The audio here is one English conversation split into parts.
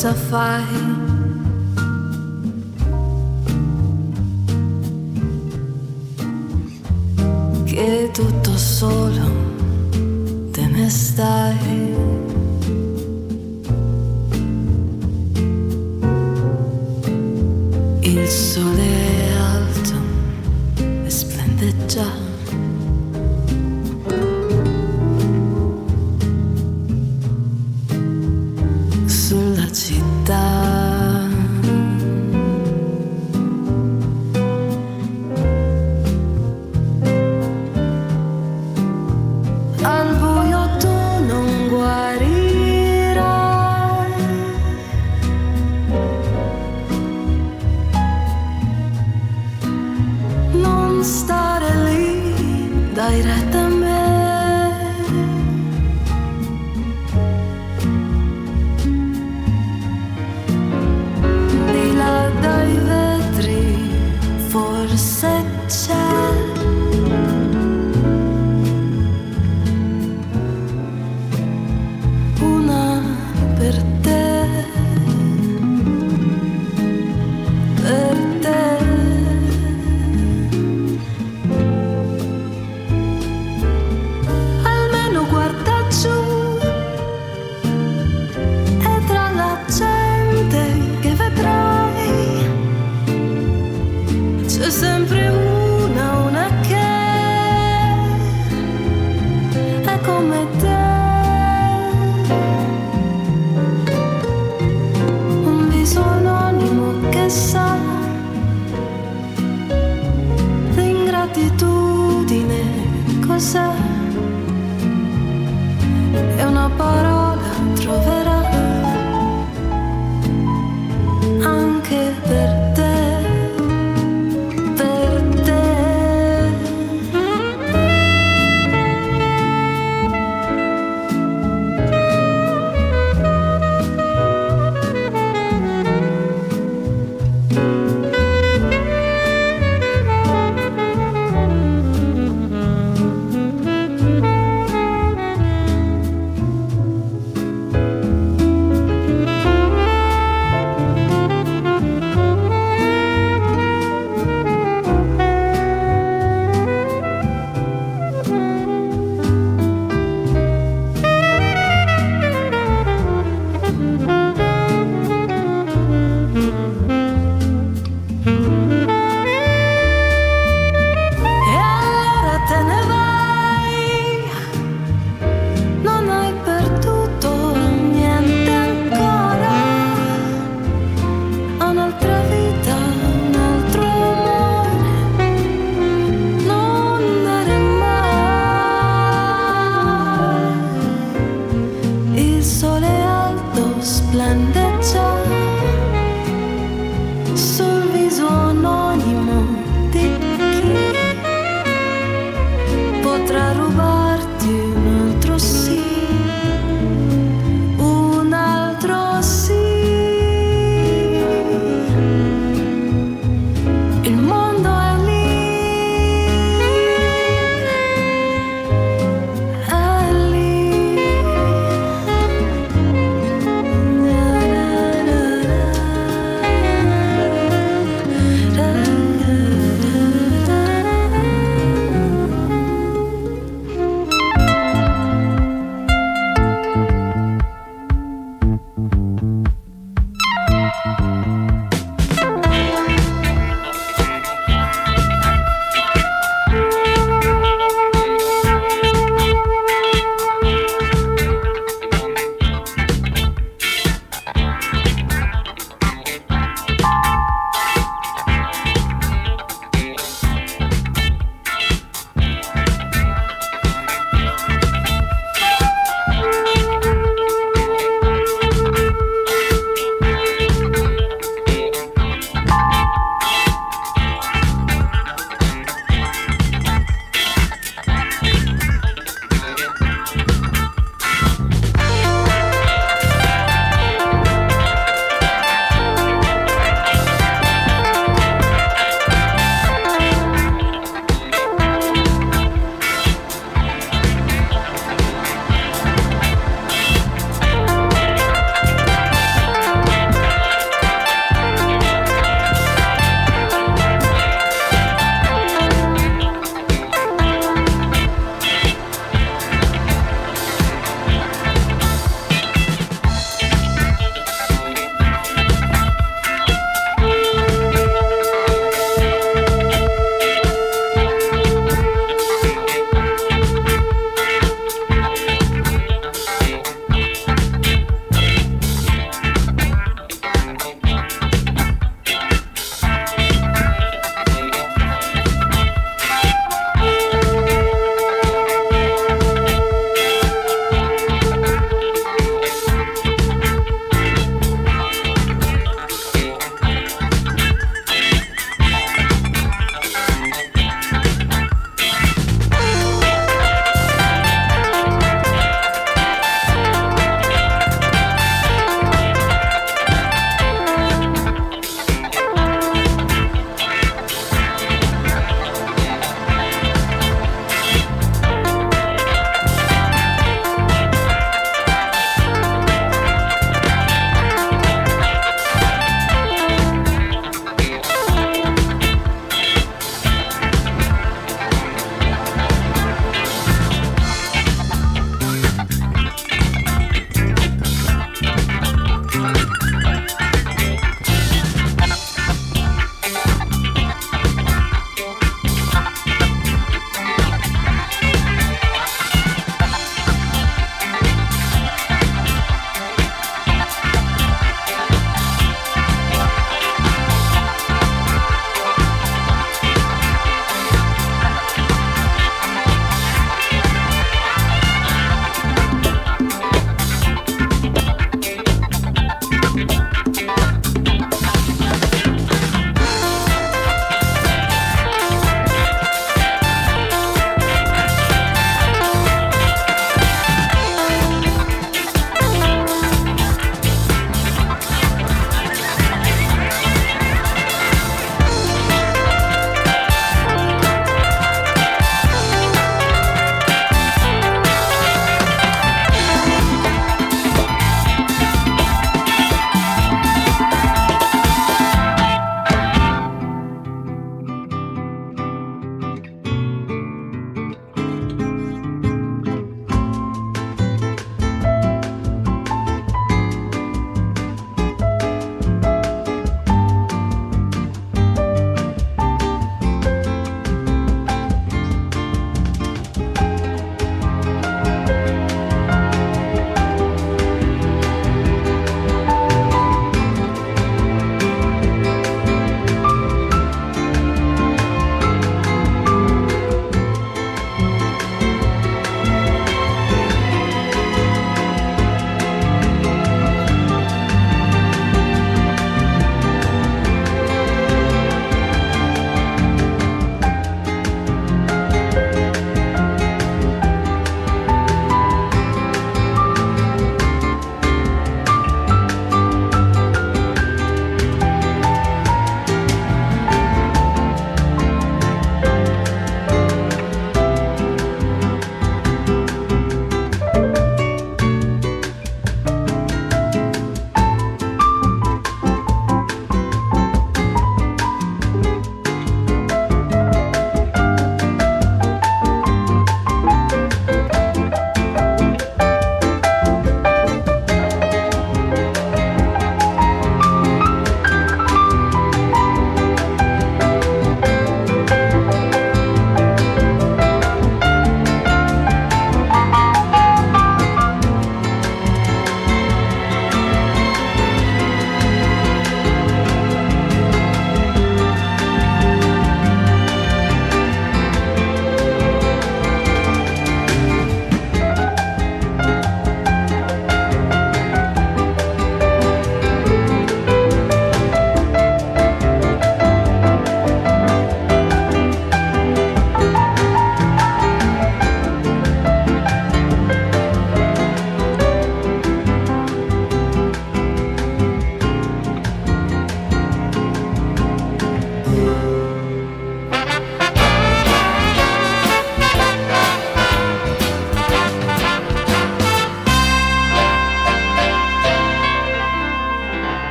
cosa fai? Che tutto solo te ne stai. Il sole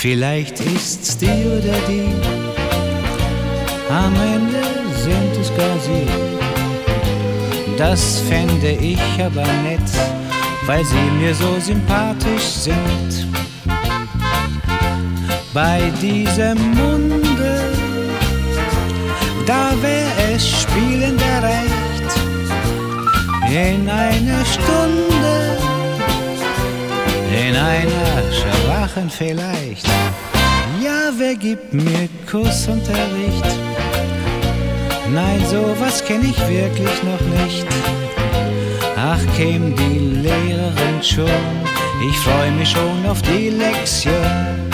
vielleicht ist's die oder die. Am Ende sind es gar sie. Das fände ich aber nett, weil sie mir so sympathisch sind. Bei diesem Munde, da wär es spielend erreicht, in einer Stunde, in einer schwachen vielleicht. Ja, wer gibt mir Kussunterricht? Nein, sowas kenn ich wirklich noch nicht. Ach, käm die Lehrerin schon, ich freu mich schon auf die Lektion.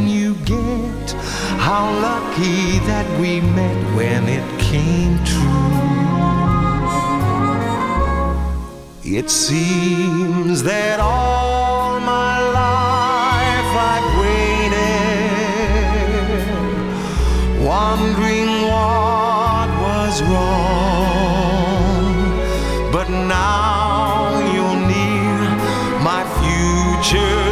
Can you get? How lucky that we met when it came true. It seems that all my life I've waited, wondering what was wrong. But now you're near, my future's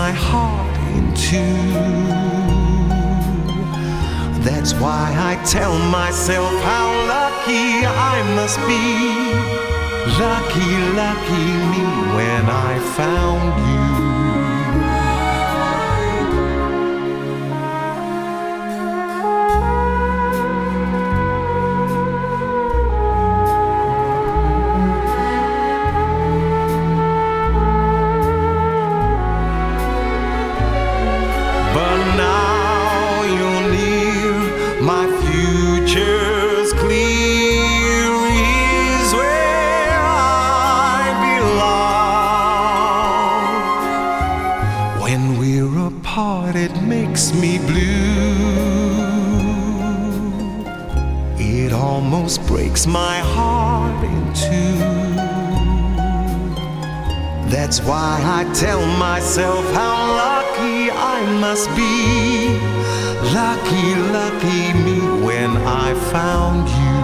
my heart in two. That's why I tell myself how lucky I must be. Lucky, lucky me when I found you. Breaks my heart in two. That's why I tell myself how lucky I must be. Lucky, lucky me when I found you.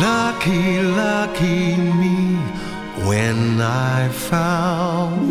Lucky, lucky me when I found.